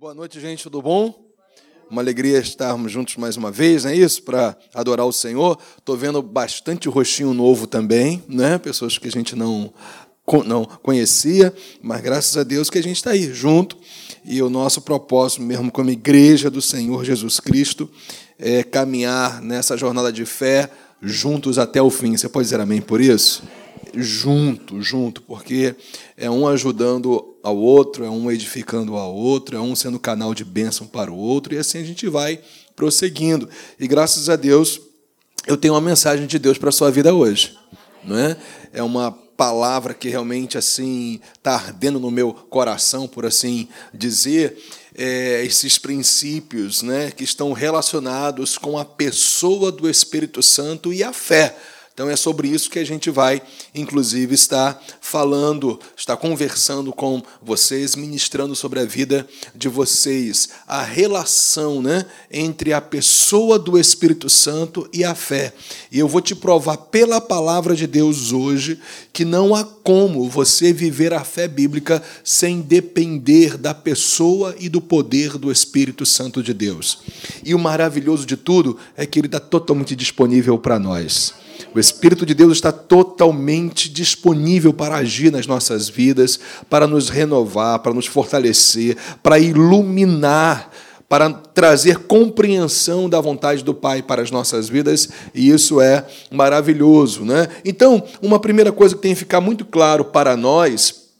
Boa noite, gente, tudo bom? Uma alegria estarmos juntos mais uma vez, não é isso? Para adorar o Senhor. Estou vendo bastante rostinho novo também, né? Pessoas que a gente não, não conhecia, mas graças a Deus que a gente está aí junto. E o nosso propósito, mesmo como igreja do Senhor Jesus Cristo, é caminhar nessa jornada de fé juntos até o fim. Você pode dizer amém por isso? Junto, junto, porque é um ajudando ao outro, é um edificando ao outro, é um sendo canal de bênção para o outro, e assim a gente vai prosseguindo. E graças a Deus, eu tenho uma mensagem de Deus para a sua vida hoje. Não é? é uma palavra que realmente assim está ardendo no meu coração, por assim dizer, é, esses princípios né, que estão relacionados com a pessoa do Espírito Santo e a fé. Então é sobre isso que a gente vai, inclusive, estar falando, estar conversando com vocês, ministrando sobre a vida de vocês, a relação né, entre a pessoa do Espírito Santo e a fé. E eu vou te provar pela palavra de Deus hoje que não há como você viver a fé bíblica sem depender da pessoa e do poder do Espírito Santo de Deus. E o maravilhoso de tudo é que ele está totalmente disponível para nós. O Espírito de Deus está totalmente disponível para agir nas nossas vidas, para nos renovar, para nos fortalecer, para iluminar, para trazer compreensão da vontade do Pai para as nossas vidas, e isso é maravilhoso. Né? Então, uma primeira coisa que tem que ficar muito claro para nós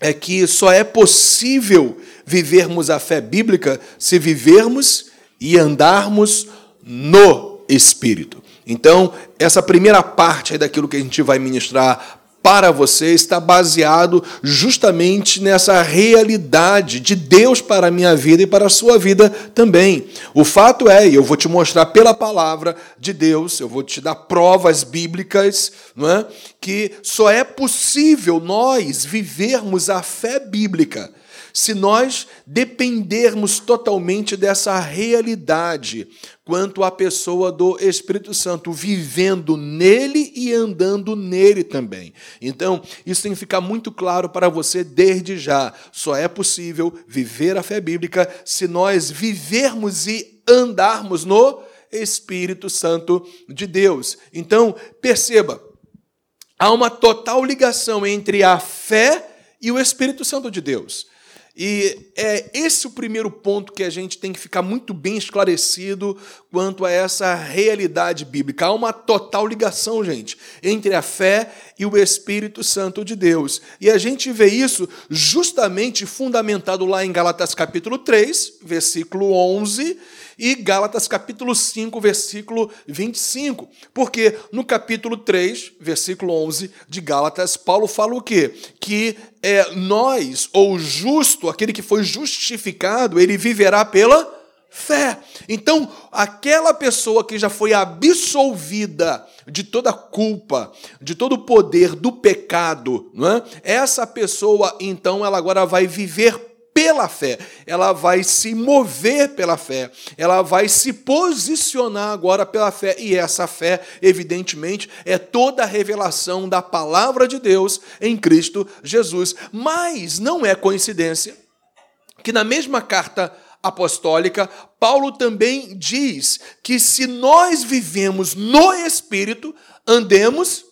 é que só é possível vivermos a fé bíblica se vivermos e andarmos no Espírito. Então, essa primeira parte daquilo que a gente vai ministrar para você está baseado justamente nessa realidade de Deus para a minha vida e para a sua vida também. O fato é, e eu vou te mostrar pela palavra de Deus, eu vou te dar provas bíblicas, não é? que só é possível nós vivermos a fé bíblica se nós dependermos totalmente dessa realidade quanto à pessoa do Espírito Santo, vivendo nele e andando nele também. Então, isso tem que ficar muito claro para você desde já. Só é possível viver a fé bíblica se nós vivermos e andarmos no Espírito Santo de Deus. Então, perceba, há uma total ligação entre a fé e o Espírito Santo de Deus. E é esse o primeiro ponto que a gente tem que ficar muito bem esclarecido quanto a essa realidade bíblica. Há uma total ligação, gente, entre a fé e o Espírito Santo de Deus. E a gente vê isso justamente fundamentado lá em Galatas capítulo 3, versículo 11, e Gálatas capítulo 5, versículo 25. Porque no capítulo 3, versículo 11 de Gálatas, Paulo fala o quê? Que é, nós, ou justo, aquele que foi justificado, ele viverá pela fé. Então, aquela pessoa que já foi absolvida de toda culpa, de todo o poder do pecado, não é? essa pessoa, então, ela agora vai viver pela fé, ela vai se mover pela fé, ela vai se posicionar agora pela fé, e essa fé, evidentemente, é toda a revelação da palavra de Deus em Cristo Jesus. Mas não é coincidência que na mesma carta apostólica, Paulo também diz que se nós vivemos no Espírito, andemos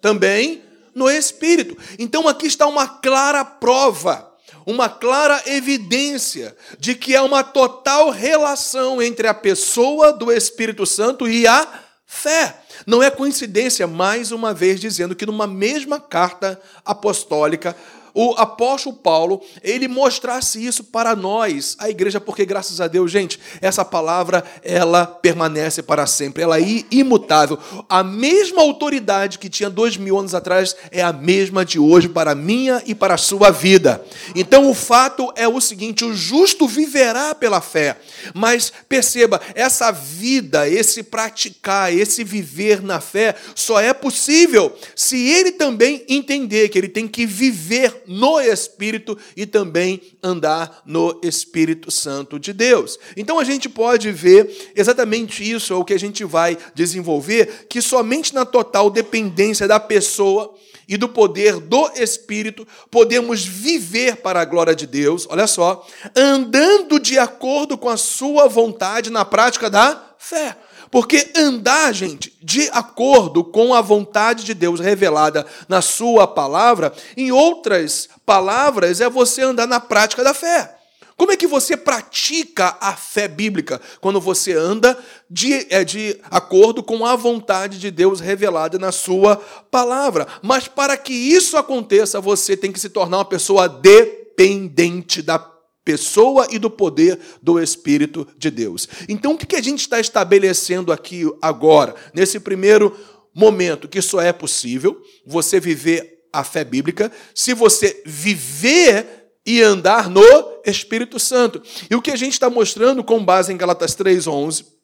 também no Espírito. Então aqui está uma clara prova uma clara evidência de que há uma total relação entre a pessoa do Espírito Santo e a fé. Não é coincidência, mais uma vez, dizendo que numa mesma carta apostólica, o apóstolo Paulo, ele mostrasse isso para nós, a igreja, porque graças a Deus, gente, essa palavra, ela permanece para sempre, ela é imutável. A mesma autoridade que tinha dois mil anos atrás é a mesma de hoje para a minha e para a sua vida. Então o fato é o seguinte: o justo viverá pela fé. Mas perceba, essa vida, esse praticar, esse viver na fé, só é possível se ele também entender que ele tem que viver no Espírito e também andar no Espírito Santo de Deus. Então a gente pode ver exatamente isso, é o que a gente vai desenvolver, que somente na total dependência da pessoa e do poder do Espírito, podemos viver para a glória de Deus, olha só, andando de acordo com a Sua vontade na prática da fé. Porque andar, gente, de acordo com a vontade de Deus revelada na Sua palavra, em outras palavras, é você andar na prática da fé. Como é que você pratica a fé bíblica? Quando você anda de, é, de acordo com a vontade de Deus revelada na sua palavra. Mas para que isso aconteça, você tem que se tornar uma pessoa dependente da pessoa e do poder do Espírito de Deus. Então, o que a gente está estabelecendo aqui agora, nesse primeiro momento, que só é possível você viver a fé bíblica se você viver e andar no Espírito Santo. E o que a gente está mostrando com base em Galatas 3,11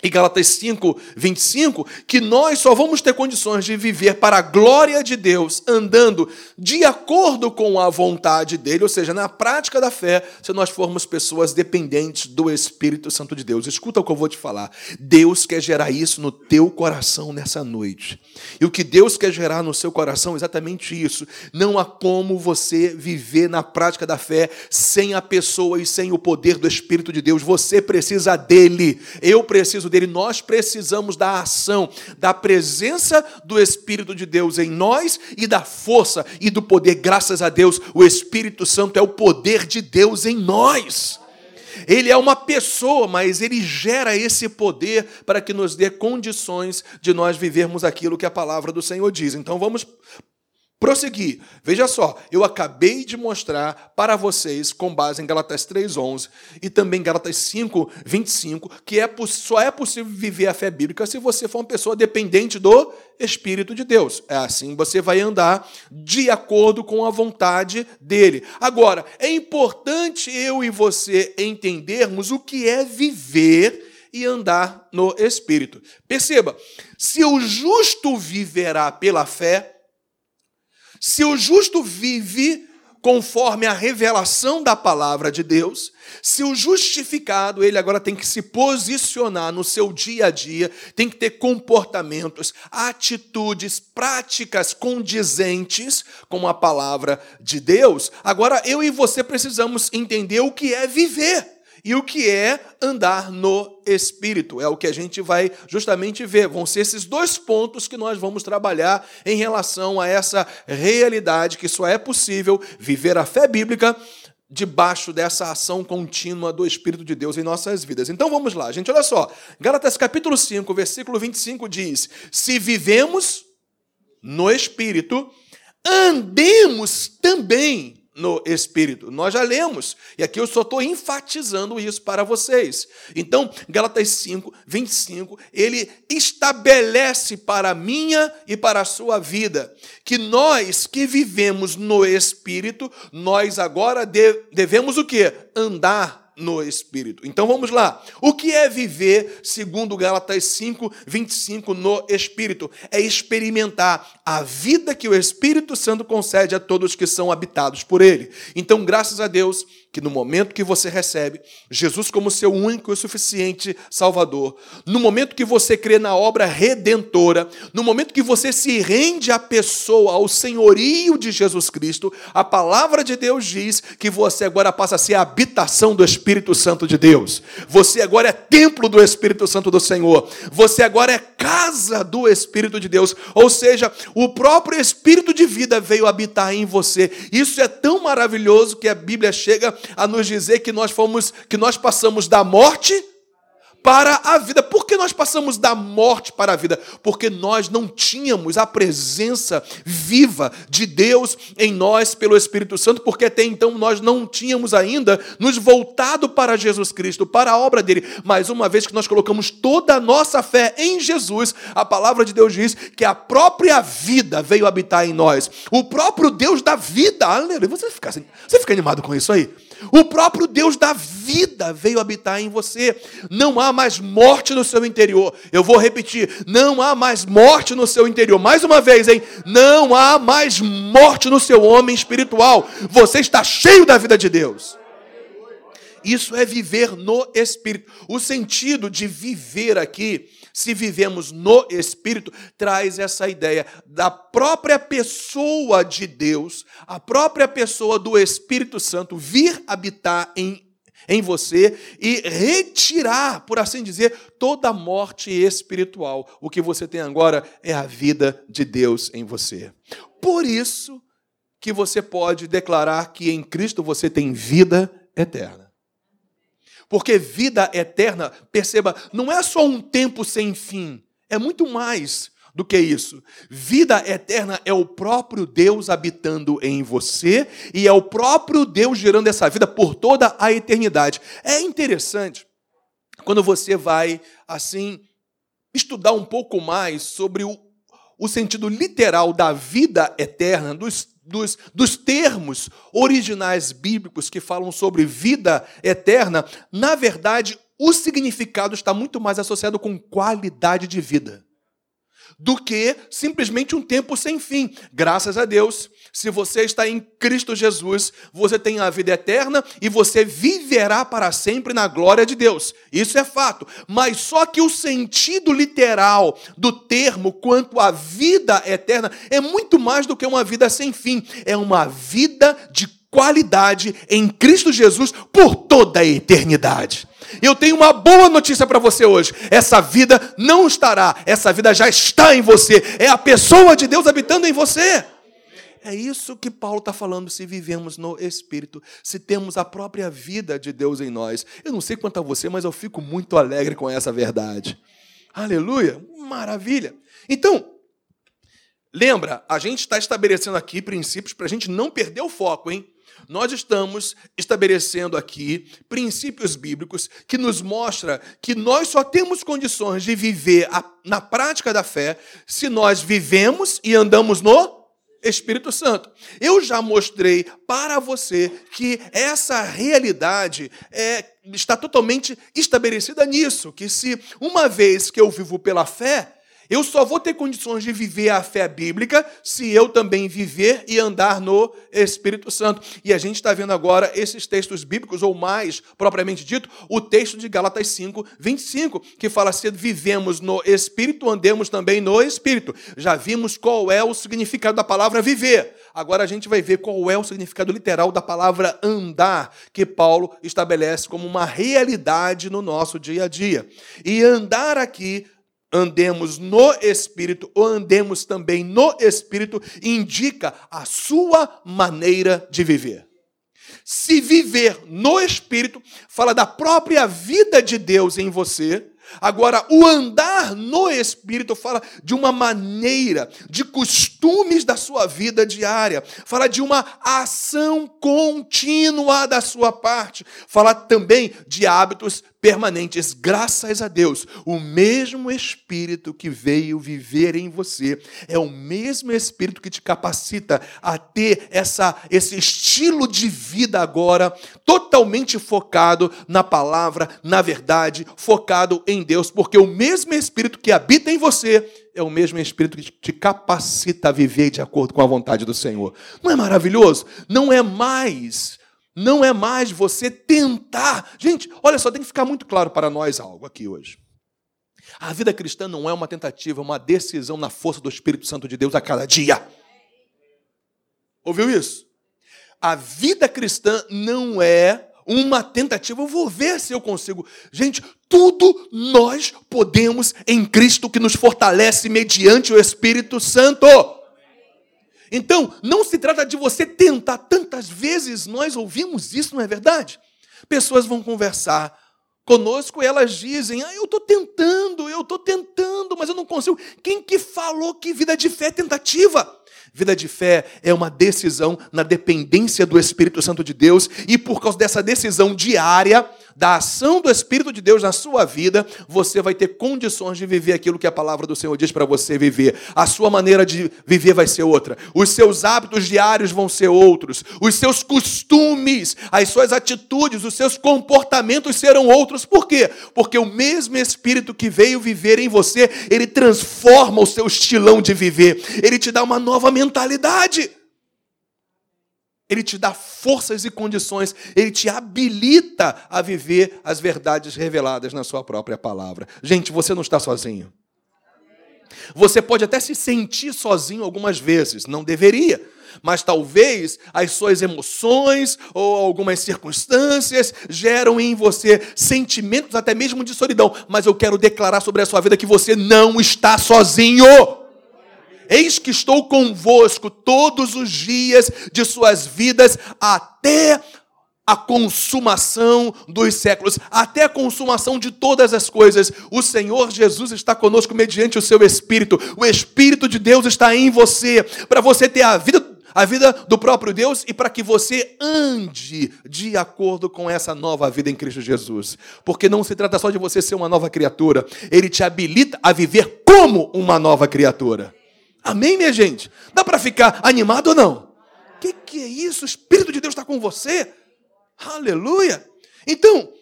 e Galatas 5, 25, que nós só vamos ter condições de viver para a glória de Deus, andando de acordo com a vontade dele, ou seja, na prática da fé, se nós formos pessoas dependentes do Espírito Santo de Deus. Escuta o que eu vou te falar. Deus quer gerar isso no teu coração nessa noite. E o que Deus quer gerar no seu coração é exatamente isso. Não há como você viver na prática da fé sem a pessoa e sem o poder do Espírito de Deus. Você precisa dele. Eu preciso dele, nós precisamos da ação, da presença do Espírito de Deus em nós e da força e do poder. Graças a Deus, o Espírito Santo é o poder de Deus em nós. Ele é uma pessoa, mas ele gera esse poder para que nos dê condições de nós vivermos aquilo que a palavra do Senhor diz. Então vamos prosseguir. Veja só, eu acabei de mostrar para vocês, com base em Galatas 3,11 e também Galatas 5,25, que é, só é possível viver a fé bíblica se você for uma pessoa dependente do Espírito de Deus. É assim você vai andar de acordo com a vontade dele. Agora, é importante eu e você entendermos o que é viver e andar no Espírito. Perceba, se o justo viverá pela fé, se o justo vive conforme a revelação da palavra de Deus, se o justificado, ele agora tem que se posicionar no seu dia a dia, tem que ter comportamentos, atitudes, práticas condizentes com a palavra de Deus. Agora eu e você precisamos entender o que é viver e o que é andar no Espírito. É o que a gente vai justamente ver. Vão ser esses dois pontos que nós vamos trabalhar em relação a essa realidade que só é possível viver a fé bíblica debaixo dessa ação contínua do Espírito de Deus em nossas vidas. Então vamos lá, gente, olha só. Gálatas capítulo 5, versículo 25 diz: Se vivemos no Espírito, andemos também no Espírito. Nós já lemos, e aqui eu só estou enfatizando isso para vocês. Então, Gálatas 5, 25, ele estabelece para a minha e para a sua vida que nós que vivemos no Espírito, nós agora devemos o que? Andar no Espírito. Então vamos lá. O que é viver, segundo Gálatas 5, 25, no Espírito? É experimentar a vida que o Espírito Santo concede a todos que são habitados por Ele. Então, graças a Deus, que no momento que você recebe Jesus como seu único e suficiente Salvador, no momento que você crê na obra redentora, no momento que você se rende à pessoa, ao senhorio de Jesus Cristo, a palavra de Deus diz que você agora passa a ser a habitação do Espírito Santo de Deus. Você agora é templo do Espírito Santo do Senhor. Você agora é casa do Espírito de Deus. Ou seja, o próprio Espírito de vida veio habitar em você. Isso é tão maravilhoso que a Bíblia chega a nos dizer que nós fomos, que nós passamos da morte para a vida. Por que nós passamos da morte para a vida? Porque nós não tínhamos a presença viva de Deus em nós pelo Espírito Santo, porque até então nós não tínhamos ainda nos voltado para Jesus Cristo, para a obra dele. Mas uma vez que nós colocamos toda a nossa fé em Jesus, a palavra de Deus diz que a própria vida veio habitar em nós. O próprio Deus da vida. Aleluia. Você fica, assim, você fica animado com isso aí? O próprio Deus da vida veio habitar em você. Não há mais morte no seu interior. Eu vou repetir: não há mais morte no seu interior. Mais uma vez, hein? Não há mais morte no seu homem espiritual. Você está cheio da vida de Deus. Isso é viver no Espírito. O sentido de viver aqui se vivemos no Espírito, traz essa ideia da própria pessoa de Deus, a própria pessoa do Espírito Santo vir habitar em em você e retirar, por assim dizer, toda a morte espiritual. O que você tem agora é a vida de Deus em você. Por isso que você pode declarar que em Cristo você tem vida eterna. Porque vida eterna, perceba, não é só um tempo sem fim, é muito mais do que isso. Vida eterna é o próprio Deus habitando em você e é o próprio Deus gerando essa vida por toda a eternidade. É interessante quando você vai, assim, estudar um pouco mais sobre o, o sentido literal da vida eterna, dos, dos, dos termos originais bíblicos que falam sobre vida eterna, na verdade, o significado está muito mais associado com qualidade de vida do que simplesmente um tempo sem fim. Graças a Deus, se você está em Cristo Jesus, você tem a vida eterna e você viverá para sempre na glória de Deus. Isso é fato. Mas só que o sentido literal do termo quanto à vida eterna é muito mais do que uma vida sem fim. É uma vida de qualidade em Cristo Jesus por toda a eternidade. Eu tenho uma boa notícia para você hoje. Essa vida não estará, essa vida já está em você. É a pessoa de Deus habitando em você. É isso que Paulo está falando se vivemos no Espírito, se temos a própria vida de Deus em nós. Eu não sei quanto a você, mas eu fico muito alegre com essa verdade. Aleluia! Maravilha! Então, lembra, a gente está estabelecendo aqui princípios para a gente não perder o foco, hein? Nós estamos estabelecendo aqui princípios bíblicos que nos mostra que nós só temos condições de viver a, na prática da fé se nós vivemos e andamos no Espírito Santo. Eu já mostrei para você que essa realidade é, está totalmente estabelecida nisso, que se uma vez que eu vivo pela fé, eu só vou ter condições de viver a fé bíblica se eu também viver e andar no Espírito Santo. E a gente está vendo agora esses textos bíblicos, ou mais propriamente dito, o texto de Gálatas 5, 25, que fala assim: vivemos no Espírito, andemos também no Espírito. Já vimos qual é o significado da palavra viver. Agora a gente vai ver qual é o significado literal da palavra andar, que Paulo estabelece como uma realidade no nosso dia a dia. E andar aqui andemos no Espírito ou andemos também no Espírito, indica a sua maneira de viver. Se viver no Espírito, fala da própria vida de Deus em você. Agora, o andar no Espírito fala de uma maneira, de costumes da sua vida diária, fala de uma ação contínua da sua parte, fala também de hábitos permanentes, graças a Deus. O mesmo Espírito que veio viver em você é o mesmo Espírito que te capacita a ter essa, esse estilo de vida agora totalmente focado na palavra, na verdade, focado em Deus, porque o mesmo Espírito que habita em você é o mesmo Espírito que te capacita a viver de acordo com a vontade do Senhor. Não é maravilhoso? Não é mais não é mais você tentar. Gente, olha só, tem que ficar muito claro para nós algo aqui hoje. A vida cristã não é uma tentativa, é uma decisão na força do Espírito Santo de Deus a cada dia. Ouviu isso? A vida cristã não é uma tentativa. Eu vou ver se eu consigo. Gente, tudo nós podemos em Cristo que nos fortalece mediante o Espírito Santo. Então, não se trata de você tentar. Tantas vezes nós ouvimos isso, não é verdade? Pessoas vão conversar conosco e elas dizem: ah, eu estou tentando, eu estou tentando, mas eu não consigo. Quem que falou que vida de fé é tentativa? Vida de fé é uma decisão na dependência do Espírito Santo de Deus, e por causa dessa decisão diária, da ação do Espírito de Deus na sua vida, você vai ter condições de viver aquilo que a palavra do Senhor diz para você viver. A sua maneira de viver vai ser outra, os seus hábitos diários vão ser outros, os seus costumes, as suas atitudes, os seus comportamentos serão outros. Por quê? Porque o mesmo Espírito que veio viver em você, ele transforma o seu estilão de viver, ele te dá uma nova mentalidade. Ele te dá forças e condições, ele te habilita a viver as verdades reveladas na sua própria palavra. Gente, você não está sozinho. Você pode até se sentir sozinho algumas vezes, não deveria mas talvez as suas emoções ou algumas circunstâncias geram em você sentimentos até mesmo de solidão. Mas eu quero declarar sobre a sua vida que você não está sozinho. Eis que estou convosco todos os dias de suas vidas até a consumação dos séculos, até a consumação de todas as coisas. O Senhor Jesus está conosco mediante o seu Espírito. O Espírito de Deus está em você, para você ter a vida a vida do próprio Deus e para que você ande de acordo com essa nova vida em Cristo Jesus. Porque não se trata só de você ser uma nova criatura, ele te habilita a viver como uma nova criatura. Amém, minha gente? Dá para ficar animado ou não? O que, que é isso? O Espírito de Deus está com você? Aleluia! Então,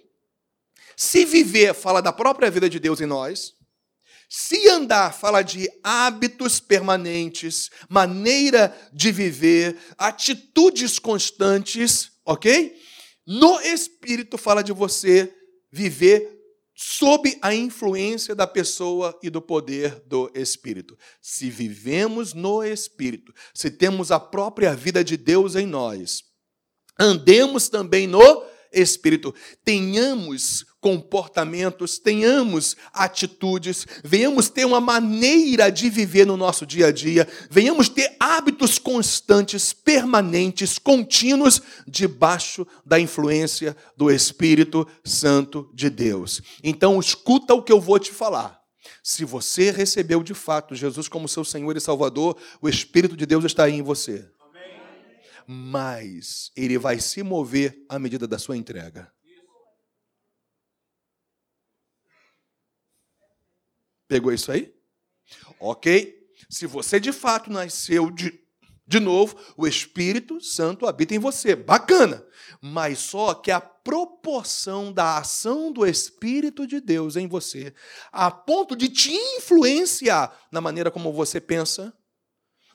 se viver fala da própria vida de Deus em nós, se andar fala de hábitos permanentes, maneira de viver, atitudes constantes, ok? No espírito fala de você viver sob a influência da pessoa e do poder do espírito. Se vivemos no espírito, se temos a própria vida de Deus em nós, andemos também no espírito, tenhamos comportamentos, tenhamos atitudes, venhamos ter uma maneira de viver no nosso dia a dia, venhamos ter hábitos constantes, permanentes, contínuos, debaixo da influência do Espírito Santo de Deus. Então, escuta o que eu vou te falar. Se você recebeu de fato Jesus como seu Senhor e Salvador, o Espírito de Deus está aí em você. Mas ele vai se mover à medida da sua entrega. Pegou isso aí? Ok. Se você de fato nasceu de, de novo, o Espírito Santo habita em você. Bacana. Mas só que a proporção da ação do Espírito de Deus em você, a ponto de te influenciar na maneira como você pensa,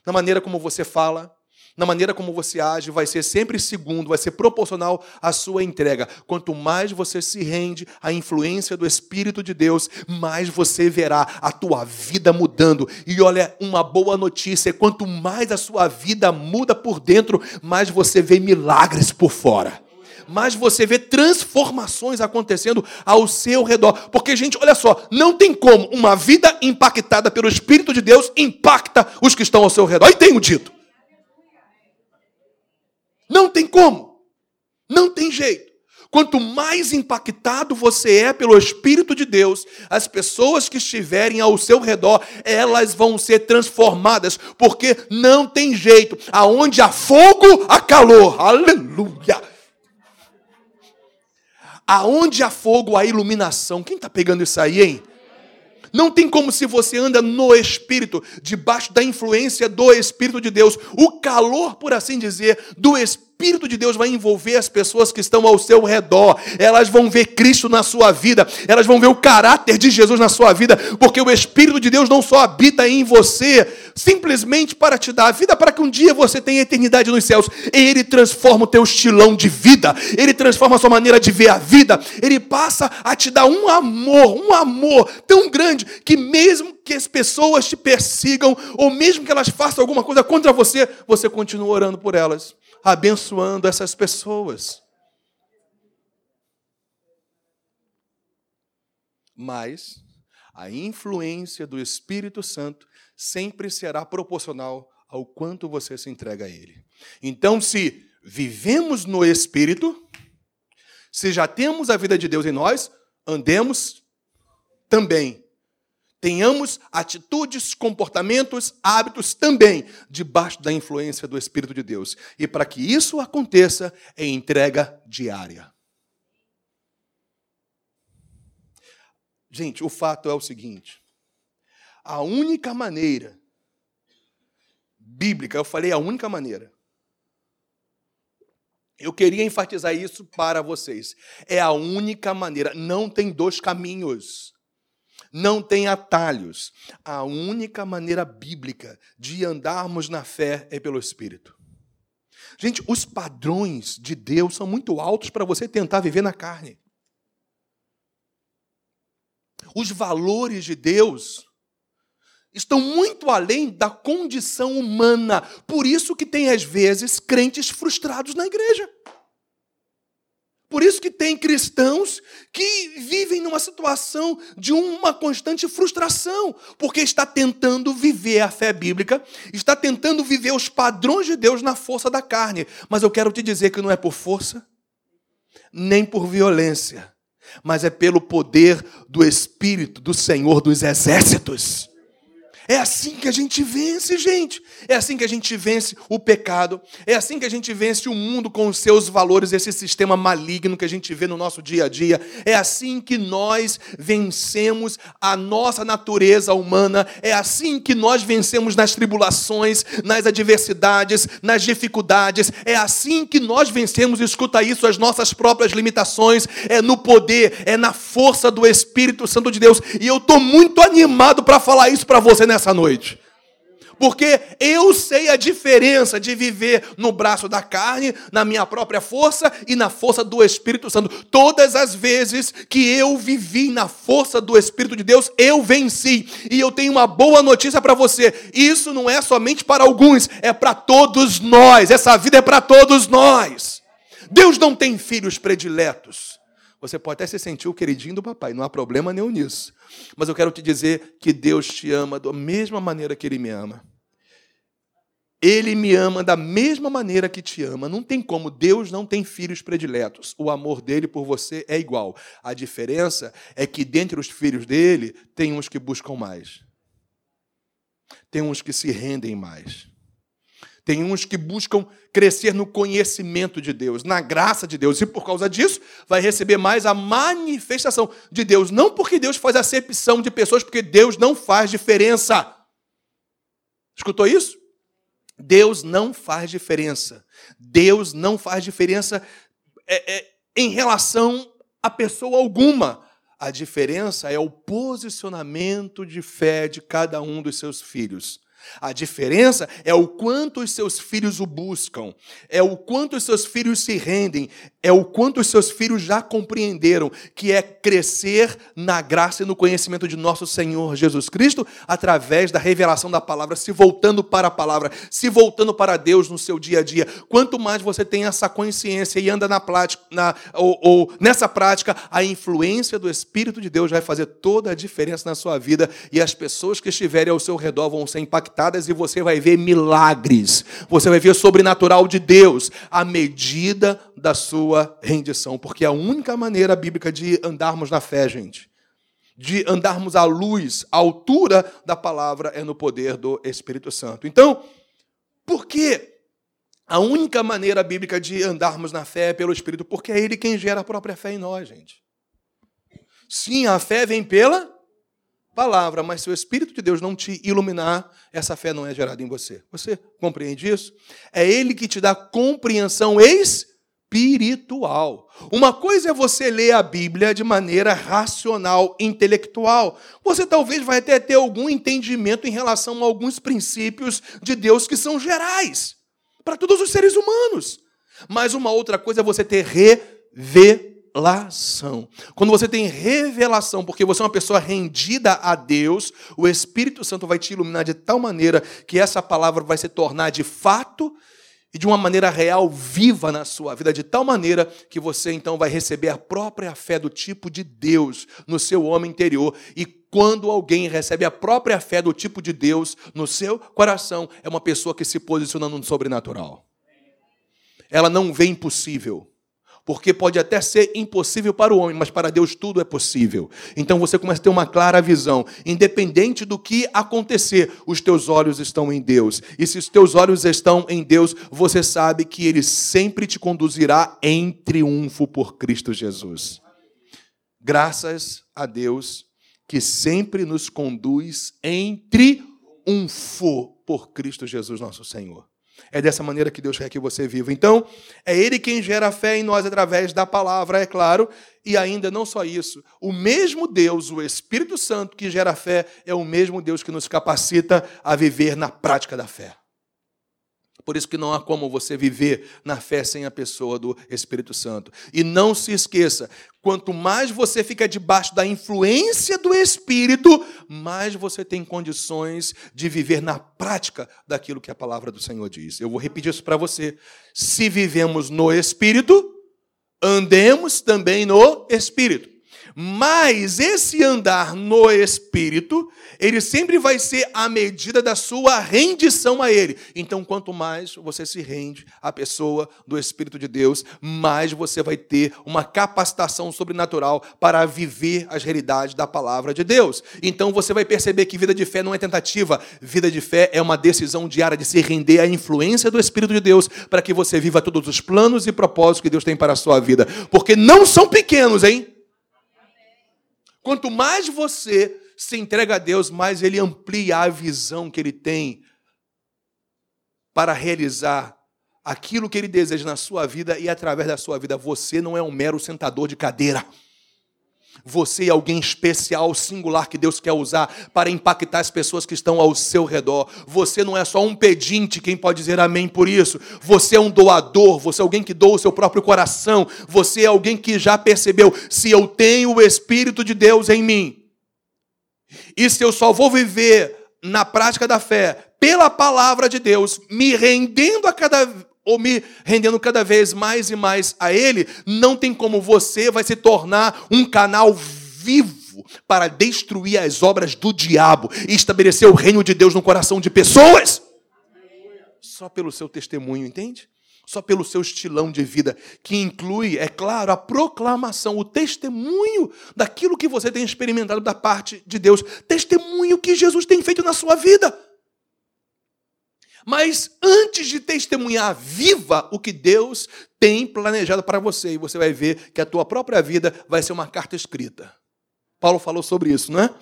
na maneira como você fala, na maneira como você age, vai ser sempre segundo, vai ser proporcional à sua entrega. Quanto mais você se rende à influência do Espírito de Deus, mais você verá a tua vida mudando. E olha, uma boa notícia: quanto mais a sua vida muda por dentro, mais você vê milagres por fora mais você vê transformações acontecendo ao seu redor. Porque, gente, olha só, não tem como uma vida impactada pelo Espírito de Deus impacta os que estão ao seu redor. E tenho dito. Não tem como. Não tem jeito. Quanto mais impactado você é pelo Espírito de Deus, as pessoas que estiverem ao seu redor, elas vão ser transformadas, porque não tem jeito. Aonde há fogo, há calor. Aleluia. Aonde há fogo, há iluminação. Quem está pegando isso aí, hein? Não tem como se você anda no Espírito, debaixo da influência do Espírito de Deus, o calor, por assim dizer, do Espírito de Deus vai envolver as pessoas que estão ao seu redor. Elas vão ver Cristo na sua vida, elas vão ver o caráter de Jesus na sua vida, porque o Espírito de Deus não só habita em você, simplesmente para te dar a vida, para que um dia você tenha eternidade nos céus. Ele transforma o teu estilão de vida, ele transforma a sua maneira de ver a vida, ele passa a te dar um amor, um amor tão grande que mesmo que as pessoas te persigam, ou mesmo que elas façam alguma coisa contra você, você continua orando por elas, abençoando essas pessoas. Mas a influência do Espírito Santo sempre será proporcional ao quanto você se entrega a Ele. Então, se vivemos no Espírito, se já temos a vida de Deus em nós, andemos também. Tenhamos atitudes, comportamentos, hábitos também debaixo da influência do Espírito de Deus. E para que isso aconteça, é entrega diária. Gente, o fato é o seguinte: a única maneira bíblica, eu falei a única maneira. Eu queria enfatizar isso para vocês. É a única maneira, não tem dois caminhos. Não tem atalhos. A única maneira bíblica de andarmos na fé é pelo Espírito. Gente, os padrões de Deus são muito altos para você tentar viver na carne. Os valores de Deus estão muito além da condição humana. Por isso que tem às vezes crentes frustrados na igreja. Por isso que tem cristãos que vivem numa situação de uma constante frustração, porque está tentando viver a fé bíblica, está tentando viver os padrões de Deus na força da carne. Mas eu quero te dizer que não é por força, nem por violência, mas é pelo poder do Espírito do Senhor dos Exércitos. É assim que a gente vence, gente. É assim que a gente vence o pecado. É assim que a gente vence o mundo com os seus valores, esse sistema maligno que a gente vê no nosso dia a dia. É assim que nós vencemos a nossa natureza humana. É assim que nós vencemos nas tribulações, nas adversidades, nas dificuldades. É assim que nós vencemos, escuta isso, as nossas próprias limitações. É no poder, é na força do Espírito Santo de Deus. E eu estou muito animado para falar isso para você nessa noite. Porque eu sei a diferença de viver no braço da carne, na minha própria força e na força do Espírito Santo. Todas as vezes que eu vivi na força do Espírito de Deus, eu venci. E eu tenho uma boa notícia para você: isso não é somente para alguns, é para todos nós. Essa vida é para todos nós. Deus não tem filhos prediletos. Você pode até se sentir o queridinho do papai, não há problema nenhum nisso. Mas eu quero te dizer que Deus te ama da mesma maneira que Ele me ama. Ele me ama da mesma maneira que te ama. Não tem como. Deus não tem filhos prediletos. O amor dele por você é igual. A diferença é que dentre os filhos dele, tem uns que buscam mais. Tem uns que se rendem mais. Tem uns que buscam crescer no conhecimento de Deus, na graça de Deus, e por causa disso vai receber mais a manifestação de Deus. Não porque Deus faz acepção de pessoas, porque Deus não faz diferença. Escutou isso? Deus não faz diferença. Deus não faz diferença é, é, em relação a pessoa alguma. A diferença é o posicionamento de fé de cada um dos seus filhos. A diferença é o quanto os seus filhos o buscam, é o quanto os seus filhos se rendem, é o quanto os seus filhos já compreenderam que é crescer na graça e no conhecimento de nosso Senhor Jesus Cristo através da revelação da palavra, se voltando para a palavra, se voltando para Deus no seu dia a dia. Quanto mais você tem essa consciência e anda na prática, na, ou, ou nessa prática, a influência do Espírito de Deus vai fazer toda a diferença na sua vida e as pessoas que estiverem ao seu redor vão ser impactadas e você vai ver milagres, você vai ver sobrenatural de Deus à medida da sua rendição, porque é a única maneira bíblica de andarmos na fé, gente, de andarmos à luz, à altura da palavra, é no poder do Espírito Santo. Então, por que a única maneira bíblica de andarmos na fé é pelo Espírito? Porque é Ele quem gera a própria fé em nós, gente. Sim, a fé vem pela palavra, mas se o Espírito de Deus não te iluminar, essa fé não é gerada em você. Você compreende isso? É Ele que te dá compreensão espiritual. Uma coisa é você ler a Bíblia de maneira racional, intelectual. Você talvez vai até ter algum entendimento em relação a alguns princípios de Deus que são gerais para todos os seres humanos. Mas uma outra coisa é você ter revelação. Quando você tem revelação, porque você é uma pessoa rendida a Deus, o Espírito Santo vai te iluminar de tal maneira que essa palavra vai se tornar de fato e de uma maneira real, viva na sua vida, de tal maneira que você então vai receber a própria fé do tipo de Deus no seu homem interior. E quando alguém recebe a própria fé do tipo de Deus no seu coração, é uma pessoa que se posiciona no sobrenatural. Ela não vê impossível. Porque pode até ser impossível para o homem, mas para Deus tudo é possível. Então você começa a ter uma clara visão. Independente do que acontecer, os teus olhos estão em Deus. E se os teus olhos estão em Deus, você sabe que Ele sempre te conduzirá em triunfo por Cristo Jesus. Graças a Deus que sempre nos conduz em triunfo por Cristo Jesus, nosso Senhor. É dessa maneira que Deus quer que você viva. Então, é Ele quem gera fé em nós através da palavra, é claro. E ainda não só isso, o mesmo Deus, o Espírito Santo que gera fé, é o mesmo Deus que nos capacita a viver na prática da fé. Por isso que não há como você viver na fé sem a pessoa do Espírito Santo. E não se esqueça, quanto mais você fica debaixo da influência do Espírito, mais você tem condições de viver na prática daquilo que a palavra do Senhor diz. Eu vou repetir isso para você. Se vivemos no Espírito, andemos também no Espírito. Mas esse andar no Espírito, ele sempre vai ser à medida da sua rendição a Ele. Então, quanto mais você se rende à pessoa do Espírito de Deus, mais você vai ter uma capacitação sobrenatural para viver as realidades da palavra de Deus. Então, você vai perceber que vida de fé não é tentativa, vida de fé é uma decisão diária de se render à influência do Espírito de Deus para que você viva todos os planos e propósitos que Deus tem para a sua vida. Porque não são pequenos, hein? Quanto mais você se entrega a Deus, mais Ele amplia a visão que Ele tem para realizar aquilo que Ele deseja na sua vida e através da sua vida. Você não é um mero sentador de cadeira. Você é alguém especial, singular que Deus quer usar para impactar as pessoas que estão ao seu redor. Você não é só um pedinte, quem pode dizer amém por isso? Você é um doador, você é alguém que doa o seu próprio coração. Você é alguém que já percebeu: se eu tenho o Espírito de Deus em mim, e se eu só vou viver na prática da fé, pela palavra de Deus, me rendendo a cada ou me rendendo cada vez mais e mais a Ele, não tem como você vai se tornar um canal vivo para destruir as obras do diabo e estabelecer o reino de Deus no coração de pessoas. Só pelo seu testemunho, entende? Só pelo seu estilão de vida, que inclui, é claro, a proclamação, o testemunho daquilo que você tem experimentado da parte de Deus, testemunho que Jesus tem feito na sua vida. Mas antes de testemunhar, viva o que Deus tem planejado para você. E você vai ver que a tua própria vida vai ser uma carta escrita. Paulo falou sobre isso, não é?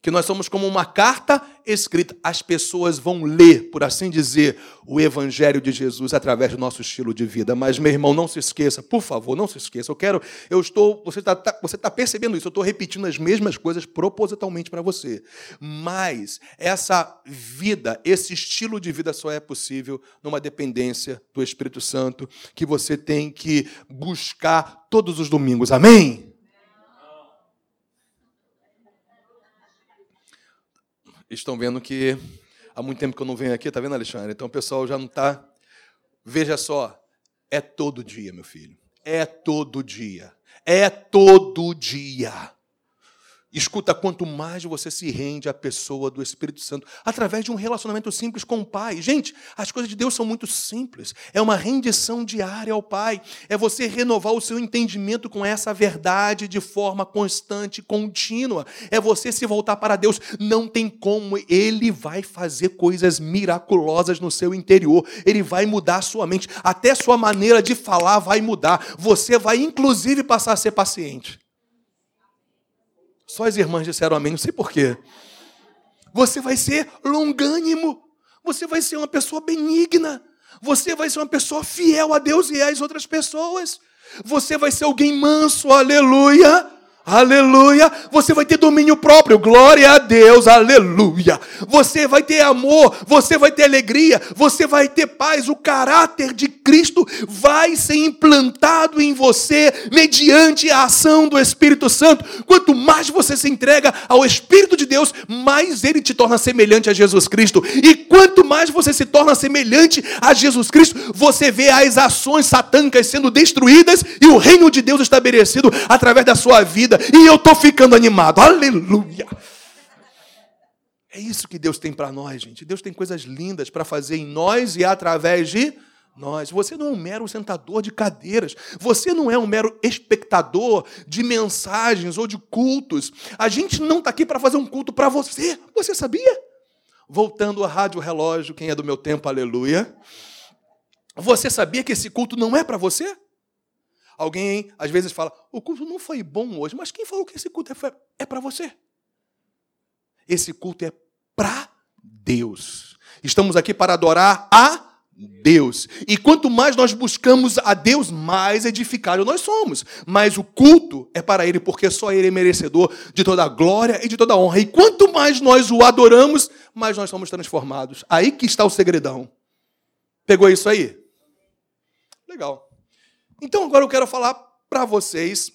que nós somos como uma carta escrita. As pessoas vão ler, por assim dizer, o Evangelho de Jesus através do nosso estilo de vida. Mas, meu irmão, não se esqueça, por favor, não se esqueça. Eu quero, eu estou, você está tá, você tá percebendo isso, eu estou repetindo as mesmas coisas propositalmente para você. Mas essa vida, esse estilo de vida só é possível numa dependência do Espírito Santo que você tem que buscar todos os domingos. Amém? Estão vendo que há muito tempo que eu não venho aqui, tá vendo, Alexandre? Então o pessoal já não está. Veja só, é todo dia, meu filho. É todo dia. É todo dia. Escuta, quanto mais você se rende à pessoa do Espírito Santo, através de um relacionamento simples com o Pai. Gente, as coisas de Deus são muito simples. É uma rendição diária ao Pai. É você renovar o seu entendimento com essa verdade de forma constante, contínua. É você se voltar para Deus. Não tem como. Ele vai fazer coisas miraculosas no seu interior. Ele vai mudar a sua mente. Até sua maneira de falar vai mudar. Você vai, inclusive, passar a ser paciente. Só as irmãs disseram amém, não sei porquê. Você vai ser longânimo. Você vai ser uma pessoa benigna. Você vai ser uma pessoa fiel a Deus e às outras pessoas. Você vai ser alguém manso, aleluia. Aleluia! Você vai ter domínio próprio, glória a Deus, aleluia! Você vai ter amor, você vai ter alegria, você vai ter paz, o caráter de Cristo vai ser implantado em você mediante a ação do Espírito Santo. Quanto mais você se entrega ao Espírito de Deus, mais ele te torna semelhante a Jesus Cristo. E quanto mais você se torna semelhante a Jesus Cristo, você vê as ações satânicas sendo destruídas e o reino de Deus estabelecido através da sua vida e eu estou ficando animado. Aleluia! É isso que Deus tem para nós, gente. Deus tem coisas lindas para fazer em nós e através de nós. Você não é um mero sentador de cadeiras. Você não é um mero espectador de mensagens ou de cultos. A gente não está aqui para fazer um culto para você. Você sabia? Voltando à rádio relógio, quem é do meu tempo, aleluia. Você sabia que esse culto não é para você? Alguém às vezes fala: o culto não foi bom hoje, mas quem falou que esse culto é, é para você? Esse culto é para Deus. Estamos aqui para adorar a Deus. E quanto mais nós buscamos a Deus, mais edificado nós somos. Mas o culto é para Ele, porque só Ele é merecedor de toda a glória e de toda a honra. E quanto mais nós o adoramos, mais nós somos transformados. Aí que está o segredão. Pegou isso aí? Legal. Então agora eu quero falar para vocês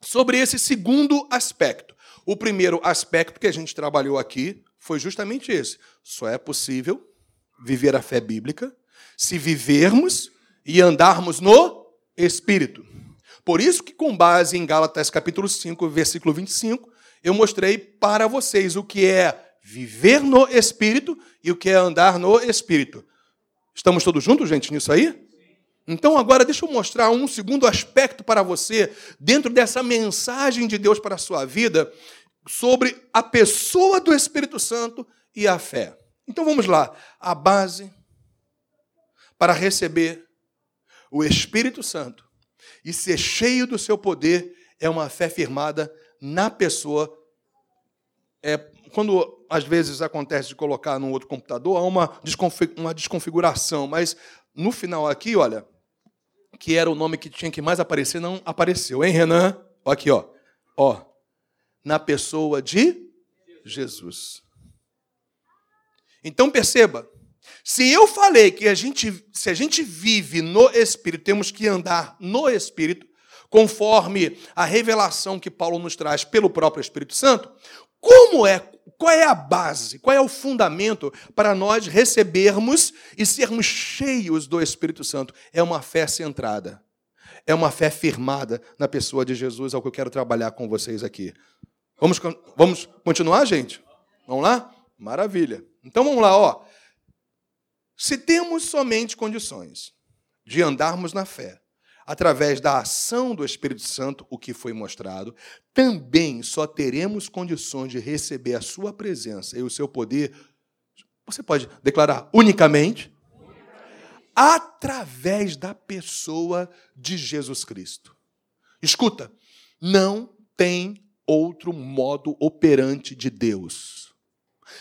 sobre esse segundo aspecto. O primeiro aspecto que a gente trabalhou aqui foi justamente esse. Só é possível viver a fé bíblica se vivermos e andarmos no Espírito. Por isso que, com base em Gálatas capítulo 5, versículo 25, eu mostrei para vocês o que é viver no Espírito e o que é andar no Espírito. Estamos todos juntos, gente, nisso aí? Então, agora, deixa eu mostrar um segundo aspecto para você, dentro dessa mensagem de Deus para a sua vida, sobre a pessoa do Espírito Santo e a fé. Então, vamos lá. A base para receber o Espírito Santo e ser cheio do seu poder é uma fé firmada na pessoa. É, quando às vezes acontece de colocar num outro computador, há uma, uma desconfiguração, mas no final aqui, olha, que era o nome que tinha que mais aparecer, não apareceu, hein, Renan? Aqui, ó. Ó. Na pessoa de Jesus. Então perceba, se eu falei que a gente, se a gente vive no Espírito, temos que andar no Espírito, conforme a revelação que Paulo nos traz pelo próprio Espírito Santo, como é, qual é a base, qual é o fundamento para nós recebermos e sermos cheios do Espírito Santo? É uma fé centrada, é uma fé firmada na pessoa de Jesus, é o que eu quero trabalhar com vocês aqui. Vamos, vamos continuar, gente? Vamos lá? Maravilha. Então vamos lá, ó. Se temos somente condições de andarmos na fé, através da ação do Espírito Santo, o que foi mostrado, também só teremos condições de receber a sua presença e o seu poder. Você pode declarar unicamente através da pessoa de Jesus Cristo. Escuta, não tem outro modo operante de Deus.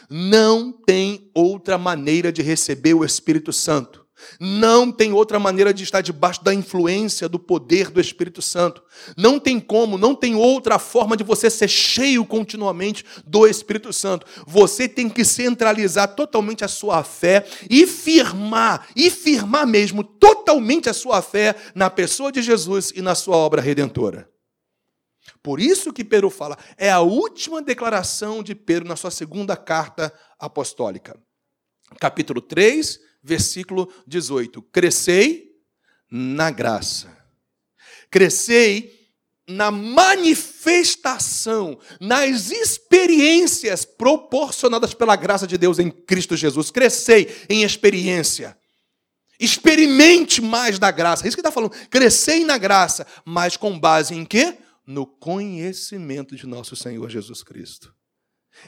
Não tem outra maneira de receber o Espírito Santo. Não tem outra maneira de estar debaixo da influência do poder do Espírito Santo. Não tem como, não tem outra forma de você ser cheio continuamente do Espírito Santo. Você tem que centralizar totalmente a sua fé e firmar, e firmar mesmo totalmente a sua fé na pessoa de Jesus e na sua obra redentora. Por isso que Pedro fala, é a última declaração de Pedro na sua segunda carta apostólica. Capítulo 3, versículo 18. Crescei na graça. Crescei na manifestação, nas experiências proporcionadas pela graça de Deus em Cristo Jesus. Crescei em experiência. Experimente mais da graça. É isso que está falando. Crescei na graça, mas com base em quê? no conhecimento de nosso Senhor Jesus Cristo.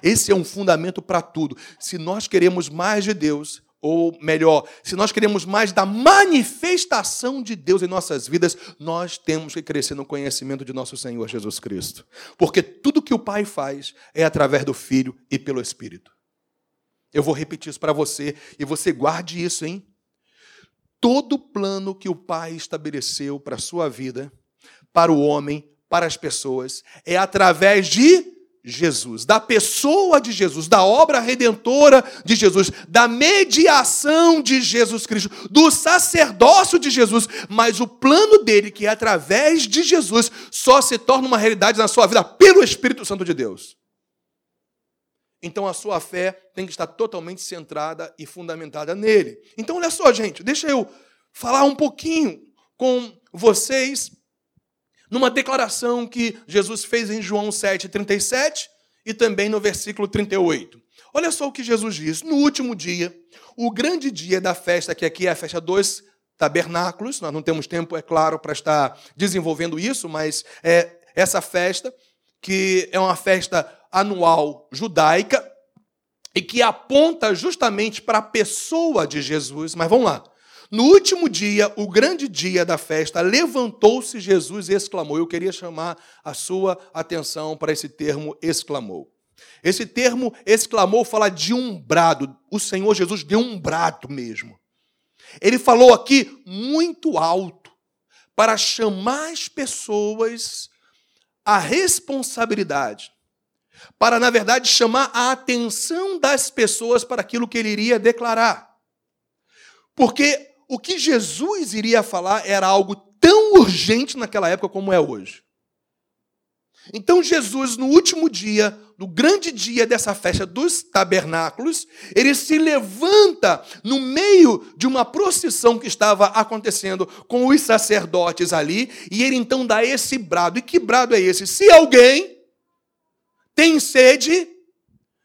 Esse é um fundamento para tudo. Se nós queremos mais de Deus, ou melhor, se nós queremos mais da manifestação de Deus em nossas vidas, nós temos que crescer no conhecimento de nosso Senhor Jesus Cristo. Porque tudo que o Pai faz é através do Filho e pelo Espírito. Eu vou repetir isso para você e você guarde isso, hein? Todo plano que o Pai estabeleceu para a sua vida, para o homem, para as pessoas é através de Jesus, da pessoa de Jesus, da obra redentora de Jesus, da mediação de Jesus Cristo, do sacerdócio de Jesus, mas o plano dele, que é através de Jesus, só se torna uma realidade na sua vida pelo Espírito Santo de Deus. Então a sua fé tem que estar totalmente centrada e fundamentada nele. Então, olha só, gente, deixa eu falar um pouquinho com vocês numa declaração que Jesus fez em João 7,37 e também no versículo 38. Olha só o que Jesus diz. No último dia, o grande dia da festa, que aqui é a festa dos tabernáculos, nós não temos tempo, é claro, para estar desenvolvendo isso, mas é essa festa, que é uma festa anual judaica e que aponta justamente para a pessoa de Jesus. Mas vamos lá. No último dia, o grande dia da festa, levantou-se Jesus e exclamou. Eu queria chamar a sua atenção para esse termo exclamou. Esse termo exclamou fala de um brado. O Senhor Jesus deu um brado mesmo. Ele falou aqui muito alto para chamar as pessoas à responsabilidade, para, na verdade, chamar a atenção das pessoas para aquilo que ele iria declarar. Porque o que Jesus iria falar era algo tão urgente naquela época como é hoje. Então, Jesus, no último dia, no grande dia dessa festa dos tabernáculos, ele se levanta no meio de uma procissão que estava acontecendo com os sacerdotes ali, e ele então dá esse brado. E que brado é esse? Se alguém tem sede,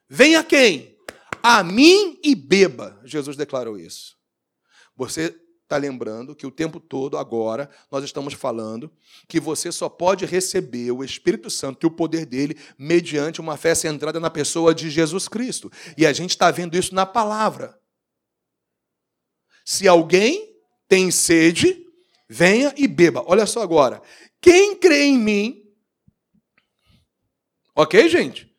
venha quem? A mim e beba. Jesus declarou isso. Você está lembrando que o tempo todo, agora, nós estamos falando que você só pode receber o Espírito Santo e o poder dele mediante uma fé centrada na pessoa de Jesus Cristo. E a gente está vendo isso na palavra. Se alguém tem sede, venha e beba. Olha só agora. Quem crê em mim. Ok, gente?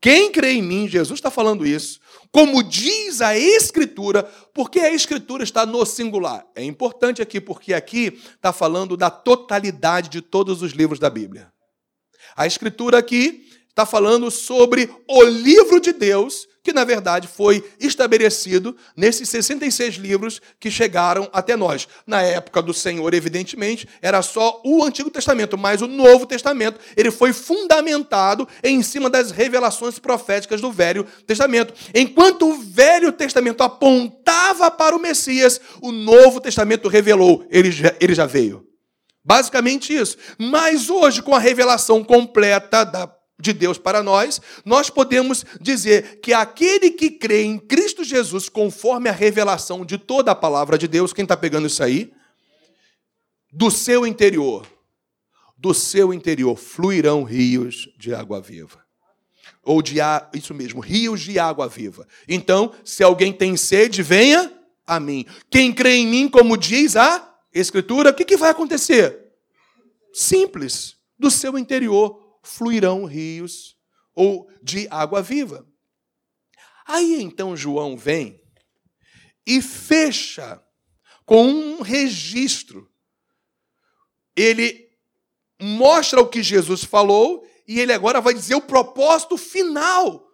Quem crê em mim, Jesus está falando isso, como diz a Escritura, porque a Escritura está no singular. É importante aqui, porque aqui está falando da totalidade de todos os livros da Bíblia. A Escritura aqui está falando sobre o livro de Deus que na verdade foi estabelecido nesses 66 livros que chegaram até nós. Na época do Senhor, evidentemente, era só o Antigo Testamento, mas o Novo Testamento, ele foi fundamentado em cima das revelações proféticas do Velho Testamento. Enquanto o Velho Testamento apontava para o Messias, o Novo Testamento revelou, ele já, ele já veio. Basicamente isso. Mas hoje, com a revelação completa da de Deus para nós, nós podemos dizer que aquele que crê em Cristo Jesus, conforme a revelação de toda a palavra de Deus, quem está pegando isso aí? Do seu interior, do seu interior fluirão rios de água viva. Ou de isso mesmo, rios de água viva. Então, se alguém tem sede, venha a mim. Quem crê em mim, como diz a Escritura, o que, que vai acontecer? Simples, do seu interior fluirão rios ou de água viva. Aí então João vem e fecha com um registro. Ele mostra o que Jesus falou e ele agora vai dizer o propósito final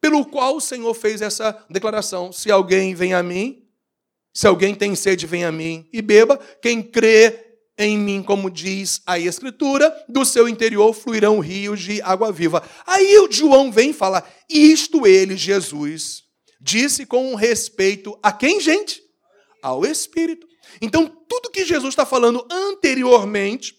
pelo qual o Senhor fez essa declaração. Se alguém vem a mim, se alguém tem sede, vem a mim e beba. Quem crê em mim, como diz a Escritura, do seu interior fluirão rios de água viva. Aí o João vem e fala: Isto ele, Jesus, disse com respeito a quem, gente? Ao Espírito. Então, tudo que Jesus está falando anteriormente,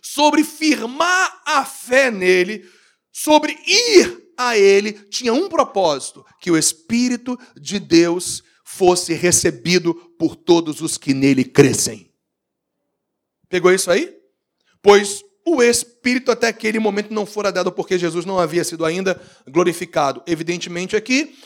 sobre firmar a fé nele, sobre ir a ele, tinha um propósito: que o Espírito de Deus fosse recebido por todos os que nele crescem. Pegou isso aí? Pois o Espírito até aquele momento não fora dado porque Jesus não havia sido ainda glorificado. Evidentemente aqui,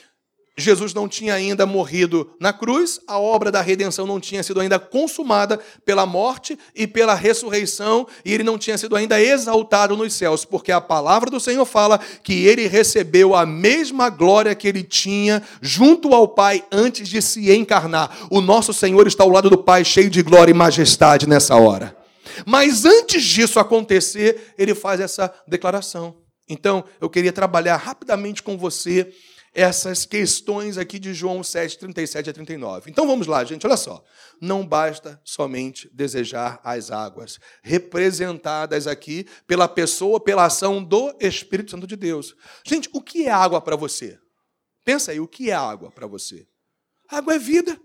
Jesus não tinha ainda morrido na cruz, a obra da redenção não tinha sido ainda consumada pela morte e pela ressurreição, e ele não tinha sido ainda exaltado nos céus, porque a palavra do Senhor fala que ele recebeu a mesma glória que ele tinha junto ao Pai antes de se encarnar. O nosso Senhor está ao lado do Pai, cheio de glória e majestade nessa hora. Mas antes disso acontecer, ele faz essa declaração. Então, eu queria trabalhar rapidamente com você essas questões aqui de João 7, 37 a 39. Então vamos lá, gente, olha só. Não basta somente desejar as águas, representadas aqui pela pessoa, pela ação do Espírito Santo de Deus. Gente, o que é água para você? Pensa aí, o que é água para você? Água é vida.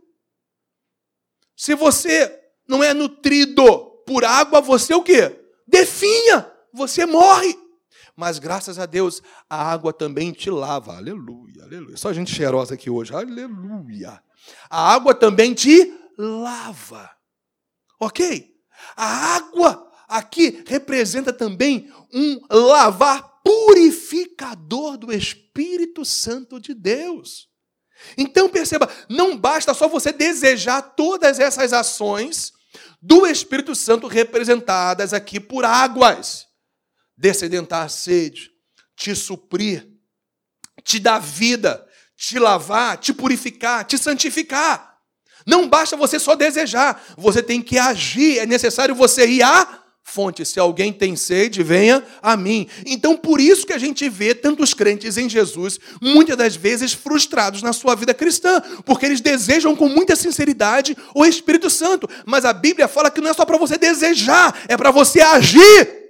Se você não é nutrido por água, você o quê? Definha, você morre. Mas graças a Deus, a água também te lava. Aleluia, aleluia. Só gente cheirosa aqui hoje. Aleluia. A água também te lava. Ok? A água aqui representa também um lavar purificador do Espírito Santo de Deus. Então perceba, não basta só você desejar todas essas ações do Espírito Santo representadas aqui por águas. Descedentar a sede, te suprir, te dar vida, te lavar, te purificar, te santificar. Não basta você só desejar, você tem que agir, é necessário você ir à fonte. Se alguém tem sede, venha a mim. Então, por isso que a gente vê tantos crentes em Jesus, muitas das vezes frustrados na sua vida cristã, porque eles desejam com muita sinceridade o Espírito Santo. Mas a Bíblia fala que não é só para você desejar, é para você agir.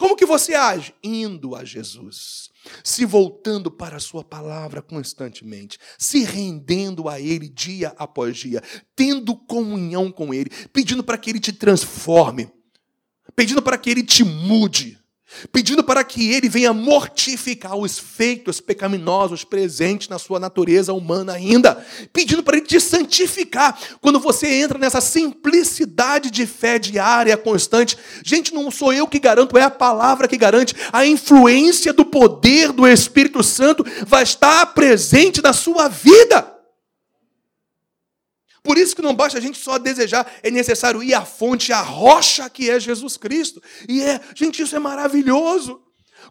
Como que você age? Indo a Jesus se voltando para a Sua palavra constantemente, se rendendo a Ele dia após dia, tendo comunhão com Ele, pedindo para que Ele te transforme, pedindo para que Ele te mude pedindo para que ele venha mortificar os feitos pecaminosos presentes na sua natureza humana ainda, pedindo para ele te santificar. Quando você entra nessa simplicidade de fé diária, constante, gente, não sou eu que garanto, é a palavra que garante, a influência do poder do Espírito Santo vai estar presente na sua vida. Por isso que não basta a gente só desejar, é necessário ir à fonte, à rocha que é Jesus Cristo. E é, gente, isso é maravilhoso.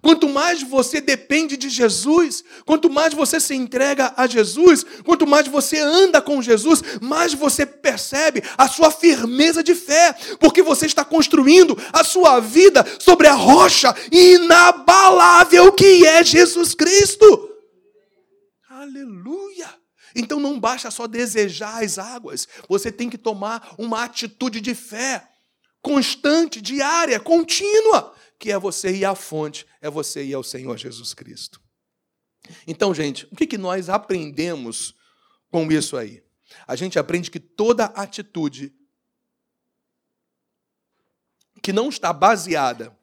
Quanto mais você depende de Jesus, quanto mais você se entrega a Jesus, quanto mais você anda com Jesus, mais você percebe a sua firmeza de fé, porque você está construindo a sua vida sobre a rocha inabalável que é Jesus Cristo. Aleluia! Então não basta só desejar as águas, você tem que tomar uma atitude de fé constante, diária, contínua, que é você ir à fonte, é você ir ao Senhor Jesus Cristo. Então, gente, o que, que nós aprendemos com isso aí? A gente aprende que toda atitude que não está baseada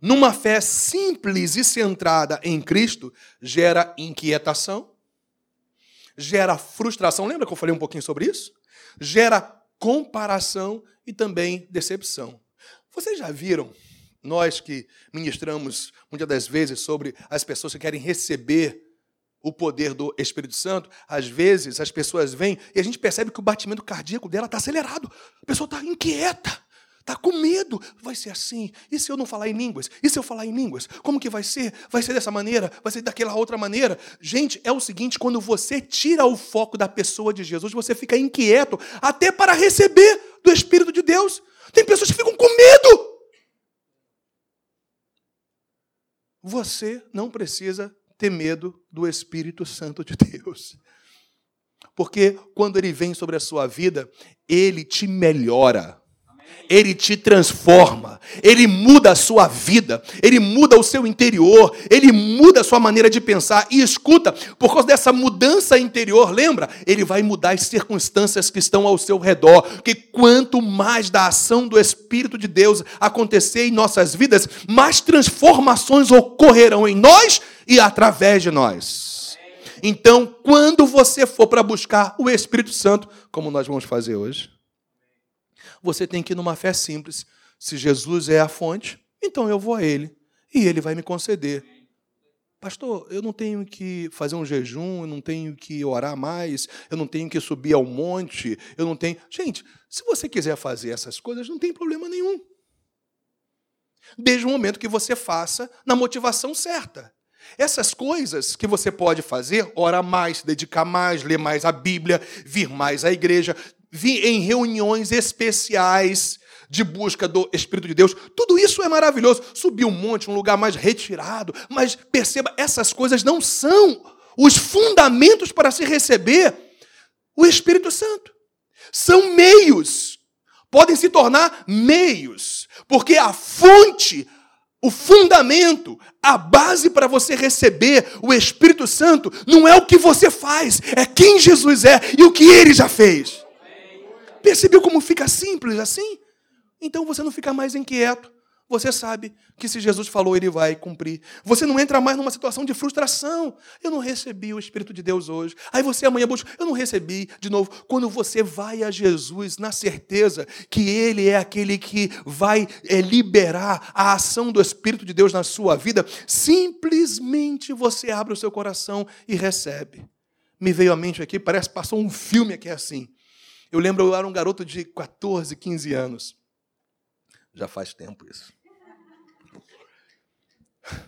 numa fé simples e centrada em Cristo gera inquietação, gera frustração. Lembra que eu falei um pouquinho sobre isso? Gera comparação e também decepção. Vocês já viram, nós que ministramos muitas das vezes sobre as pessoas que querem receber o poder do Espírito Santo, às vezes as pessoas vêm e a gente percebe que o batimento cardíaco dela está acelerado. A pessoa está inquieta. Está com medo. Vai ser assim. E se eu não falar em línguas? E se eu falar em línguas? Como que vai ser? Vai ser dessa maneira? Vai ser daquela outra maneira? Gente, é o seguinte: quando você tira o foco da pessoa de Jesus, você fica inquieto até para receber do Espírito de Deus. Tem pessoas que ficam com medo. Você não precisa ter medo do Espírito Santo de Deus. Porque quando ele vem sobre a sua vida, ele te melhora ele te transforma, ele muda a sua vida, ele muda o seu interior, ele muda a sua maneira de pensar. E escuta, por causa dessa mudança interior, lembra? Ele vai mudar as circunstâncias que estão ao seu redor. Que quanto mais da ação do Espírito de Deus acontecer em nossas vidas, mais transformações ocorrerão em nós e através de nós. Então, quando você for para buscar o Espírito Santo, como nós vamos fazer hoje, você tem que ir numa fé simples. Se Jesus é a fonte, então eu vou a Ele e Ele vai me conceder. Pastor, eu não tenho que fazer um jejum, eu não tenho que orar mais, eu não tenho que subir ao monte, eu não tenho. Gente, se você quiser fazer essas coisas, não tem problema nenhum. Desde o momento que você faça na motivação certa. Essas coisas que você pode fazer, orar mais, dedicar mais, ler mais a Bíblia, vir mais à igreja, em reuniões especiais de busca do Espírito de Deus. Tudo isso é maravilhoso. Subir um monte, um lugar mais retirado. Mas perceba, essas coisas não são os fundamentos para se receber o Espírito Santo. São meios. Podem se tornar meios. Porque a fonte, o fundamento, a base para você receber o Espírito Santo não é o que você faz, é quem Jesus é e o que ele já fez. Percebeu como fica simples assim? Então você não fica mais inquieto. Você sabe que se Jesus falou, ele vai cumprir. Você não entra mais numa situação de frustração. Eu não recebi o Espírito de Deus hoje. Aí você amanhã busca, eu não recebi de novo. Quando você vai a Jesus na certeza que Ele é aquele que vai é, liberar a ação do Espírito de Deus na sua vida, simplesmente você abre o seu coração e recebe. Me veio à mente aqui, parece que passou um filme aqui assim. Eu lembro, eu era um garoto de 14, 15 anos. Já faz tempo isso.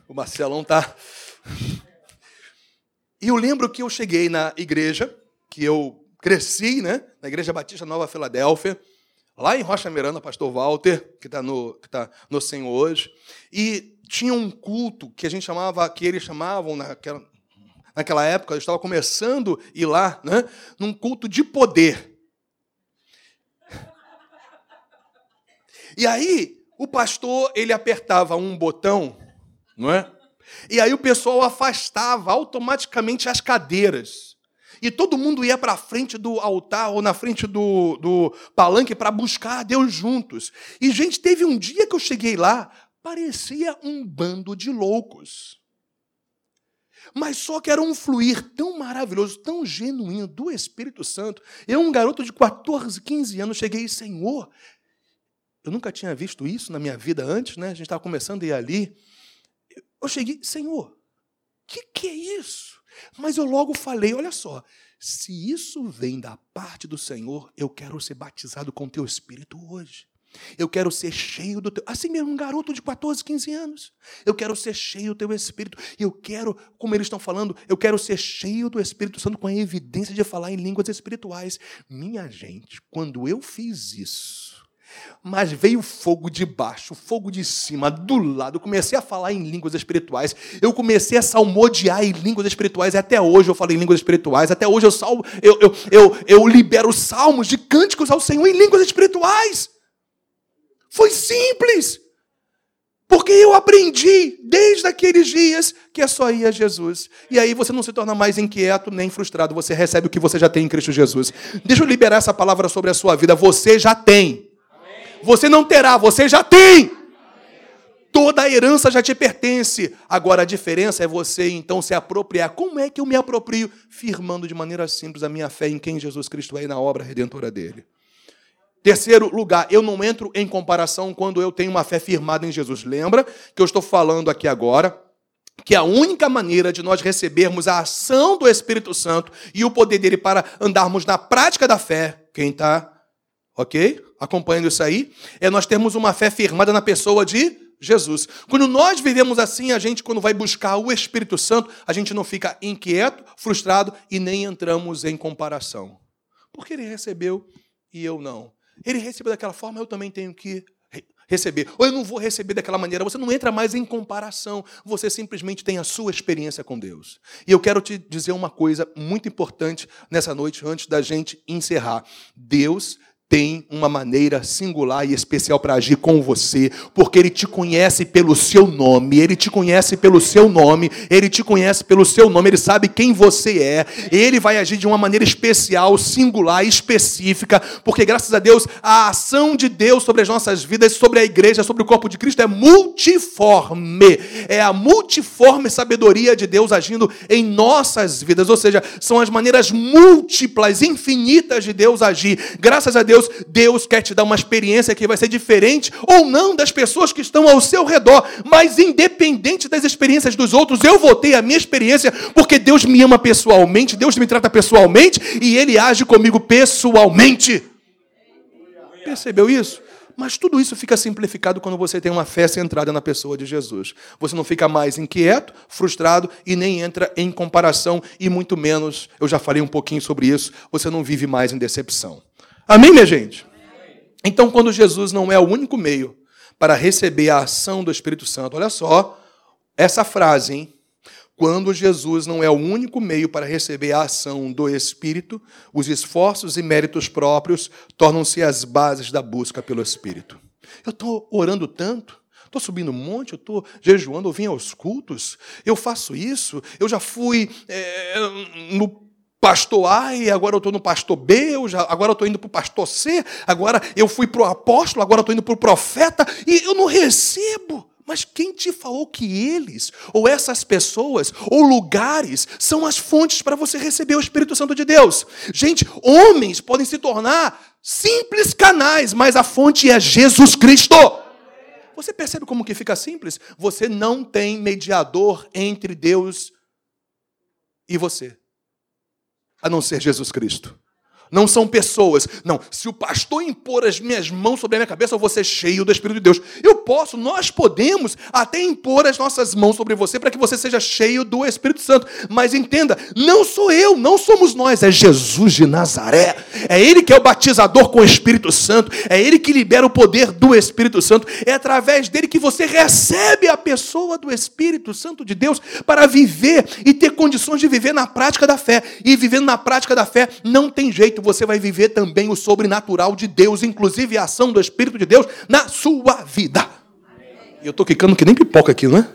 O Marcelão tá. E eu lembro que eu cheguei na igreja, que eu cresci, né? Na Igreja Batista Nova Filadélfia, lá em Rocha Miranda, pastor Walter, que está no, tá no Senhor hoje, e tinha um culto que a gente chamava, que eles chamavam naquela, naquela época, eu estava começando a ir lá, né, num culto de poder. E aí, o pastor, ele apertava um botão, não é? E aí o pessoal afastava automaticamente as cadeiras. E todo mundo ia para frente do altar ou na frente do, do palanque para buscar a Deus juntos. E, gente, teve um dia que eu cheguei lá, parecia um bando de loucos. Mas só que era um fluir tão maravilhoso, tão genuíno do Espírito Santo. Eu, um garoto de 14, 15 anos, cheguei, Senhor, eu nunca tinha visto isso na minha vida antes, né? A gente estava começando a ir ali. Eu cheguei, Senhor, o que, que é isso? Mas eu logo falei: olha só, se isso vem da parte do Senhor, eu quero ser batizado com teu Espírito hoje. Eu quero ser cheio do teu. Assim mesmo, um garoto de 14, 15 anos. Eu quero ser cheio do teu Espírito. Eu quero, como eles estão falando, eu quero ser cheio do Espírito Santo com a evidência de falar em línguas espirituais. Minha gente, quando eu fiz isso, mas veio fogo de baixo, fogo de cima, do lado. Eu comecei a falar em línguas espirituais. Eu comecei a salmodiar em línguas espirituais. E até hoje eu falo em línguas espirituais. Até hoje eu, salmo, eu, eu, eu, eu libero salmos de cânticos ao Senhor em línguas espirituais. Foi simples. Porque eu aprendi desde aqueles dias que é só ir a Jesus. E aí você não se torna mais inquieto nem frustrado. Você recebe o que você já tem em Cristo Jesus. Deixa eu liberar essa palavra sobre a sua vida. Você já tem. Você não terá, você já tem. Toda a herança já te pertence. Agora a diferença é você então se apropriar. Como é que eu me aproprio? Firmando de maneira simples a minha fé em quem Jesus Cristo é e na obra redentora dele. Terceiro lugar, eu não entro em comparação quando eu tenho uma fé firmada em Jesus. Lembra que eu estou falando aqui agora que a única maneira de nós recebermos a ação do Espírito Santo e o poder dele para andarmos na prática da fé, quem está, ok? Acompanhando isso aí, é nós termos uma fé firmada na pessoa de Jesus. Quando nós vivemos assim, a gente, quando vai buscar o Espírito Santo, a gente não fica inquieto, frustrado e nem entramos em comparação. Porque ele recebeu e eu não. Ele recebeu daquela forma, eu também tenho que receber. Ou eu não vou receber daquela maneira. Você não entra mais em comparação. Você simplesmente tem a sua experiência com Deus. E eu quero te dizer uma coisa muito importante nessa noite, antes da gente encerrar. Deus tem uma maneira singular e especial para agir com você, porque ele te conhece pelo seu nome, ele te conhece pelo seu nome, ele te conhece pelo seu nome, ele sabe quem você é, ele vai agir de uma maneira especial, singular, específica, porque graças a Deus, a ação de Deus sobre as nossas vidas, sobre a igreja, sobre o corpo de Cristo é multiforme, é a multiforme sabedoria de Deus agindo em nossas vidas, ou seja, são as maneiras múltiplas, infinitas de Deus agir. Graças a Deus, Deus, Deus quer te dar uma experiência que vai ser diferente ou não das pessoas que estão ao seu redor, mas independente das experiências dos outros, eu vou ter a minha experiência porque Deus me ama pessoalmente, Deus me trata pessoalmente e Ele age comigo pessoalmente. Percebeu isso? Mas tudo isso fica simplificado quando você tem uma fé centrada na pessoa de Jesus. Você não fica mais inquieto, frustrado e nem entra em comparação, e muito menos, eu já falei um pouquinho sobre isso, você não vive mais em decepção. Amém, minha gente? Então, quando Jesus não é o único meio para receber a ação do Espírito Santo, olha só essa frase, hein? Quando Jesus não é o único meio para receber a ação do Espírito, os esforços e méritos próprios tornam-se as bases da busca pelo Espírito. Eu estou orando tanto, estou subindo um monte, eu estou jejuando, eu vim aos cultos, eu faço isso, eu já fui é, no pastor A e agora eu estou no pastor B, eu já, agora eu estou indo para o pastor C, agora eu fui para o apóstolo, agora eu estou indo para o profeta, e eu não recebo. Mas quem te falou que eles, ou essas pessoas, ou lugares, são as fontes para você receber o Espírito Santo de Deus? Gente, homens podem se tornar simples canais, mas a fonte é Jesus Cristo. Você percebe como que fica simples? Você não tem mediador entre Deus e você a não ser Jesus Cristo. Não são pessoas. Não, se o pastor impor as minhas mãos sobre a minha cabeça, eu vou ser cheio do Espírito de Deus. Eu posso, nós podemos até impor as nossas mãos sobre você para que você seja cheio do Espírito Santo. Mas entenda, não sou eu, não somos nós, é Jesus de Nazaré. É Ele que é o batizador com o Espírito Santo, é Ele que libera o poder do Espírito Santo. É através dele que você recebe a pessoa do Espírito Santo de Deus para viver e ter condições de viver na prática da fé. E vivendo na prática da fé, não tem jeito você vai viver também o sobrenatural de Deus, inclusive a ação do Espírito de Deus na sua vida. E eu estou quicando que nem pipoca aqui, não é?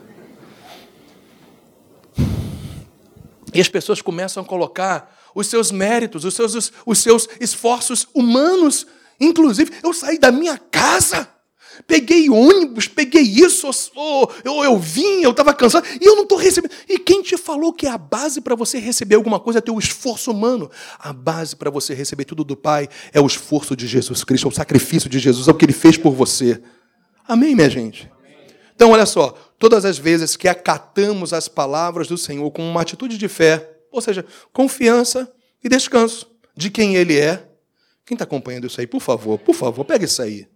E as pessoas começam a colocar os seus méritos, os seus, os, os seus esforços humanos. Inclusive, eu saí da minha casa peguei ônibus, peguei isso, eu, eu, eu vim, eu estava cansado, e eu não estou recebendo. E quem te falou que a base para você receber alguma coisa é teu esforço humano? A base para você receber tudo do Pai é o esforço de Jesus Cristo, é o sacrifício de Jesus, é o que ele fez por você. Amém, minha gente? Então, olha só, todas as vezes que acatamos as palavras do Senhor com uma atitude de fé, ou seja, confiança e descanso de quem Ele é. Quem está acompanhando isso aí, por favor, por favor, pega isso aí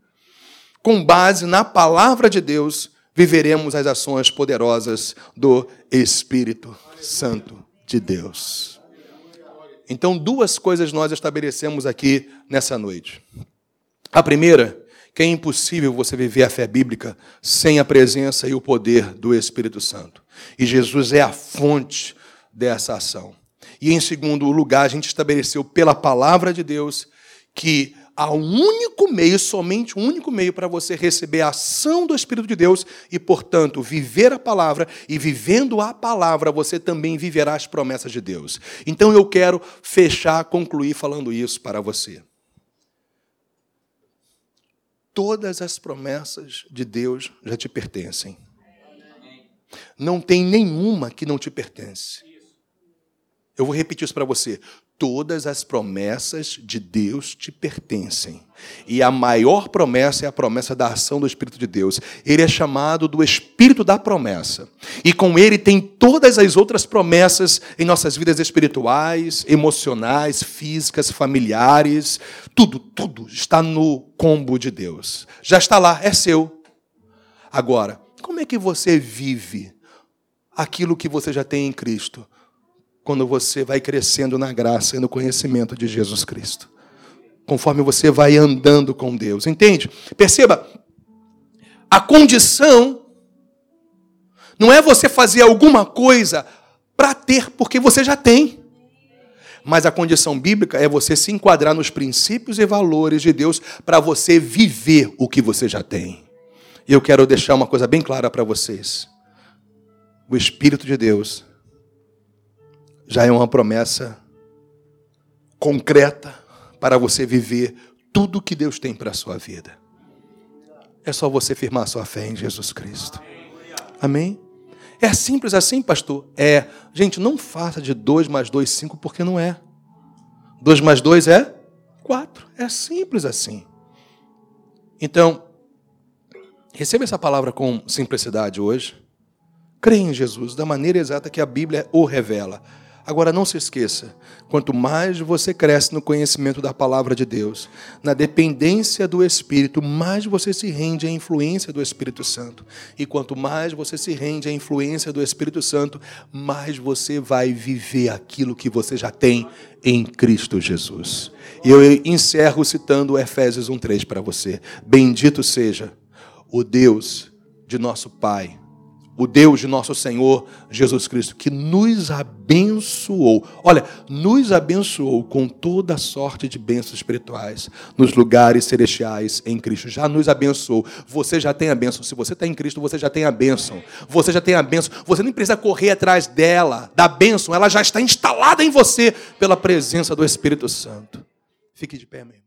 com base na palavra de Deus, viveremos as ações poderosas do Espírito Santo de Deus. Então, duas coisas nós estabelecemos aqui nessa noite. A primeira, que é impossível você viver a fé bíblica sem a presença e o poder do Espírito Santo. E Jesus é a fonte dessa ação. E em segundo lugar, a gente estabeleceu pela palavra de Deus que há um único meio, somente um único meio para você receber a ação do Espírito de Deus e, portanto, viver a palavra, e vivendo a palavra, você também viverá as promessas de Deus. Então eu quero fechar, concluir falando isso para você. Todas as promessas de Deus já te pertencem. Não tem nenhuma que não te pertence. Eu vou repetir isso para você. Todas as promessas de Deus te pertencem. E a maior promessa é a promessa da ação do Espírito de Deus. Ele é chamado do Espírito da promessa. E com ele tem todas as outras promessas em nossas vidas espirituais, emocionais, físicas, familiares. Tudo, tudo está no combo de Deus. Já está lá, é seu. Agora, como é que você vive aquilo que você já tem em Cristo? Quando você vai crescendo na graça e no conhecimento de Jesus Cristo. Conforme você vai andando com Deus. Entende? Perceba, a condição não é você fazer alguma coisa para ter, porque você já tem. Mas a condição bíblica é você se enquadrar nos princípios e valores de Deus para você viver o que você já tem. E eu quero deixar uma coisa bem clara para vocês. O Espírito de Deus já é uma promessa concreta para você viver tudo que Deus tem para a sua vida. É só você firmar sua fé em Jesus Cristo. Amém? É simples assim, pastor? É. Gente, não faça de 2 mais 2, 5, porque não é. 2 mais 2 é 4. É simples assim. Então, receba essa palavra com simplicidade hoje. Creia em Jesus da maneira exata que a Bíblia o revela. Agora não se esqueça, quanto mais você cresce no conhecimento da palavra de Deus, na dependência do Espírito, mais você se rende à influência do Espírito Santo. E quanto mais você se rende à influência do Espírito Santo, mais você vai viver aquilo que você já tem em Cristo Jesus. E eu encerro citando Efésios 1:3 para você. Bendito seja o Deus de nosso Pai o Deus de nosso Senhor Jesus Cristo, que nos abençoou. Olha, nos abençoou com toda sorte de bênçãos espirituais nos lugares celestiais em Cristo. Já nos abençoou. Você já tem a bênção. Se você está em Cristo, você já tem a bênção. Você já tem a bênção. Você nem precisa correr atrás dela, da bênção. Ela já está instalada em você pela presença do Espírito Santo. Fique de pé, meu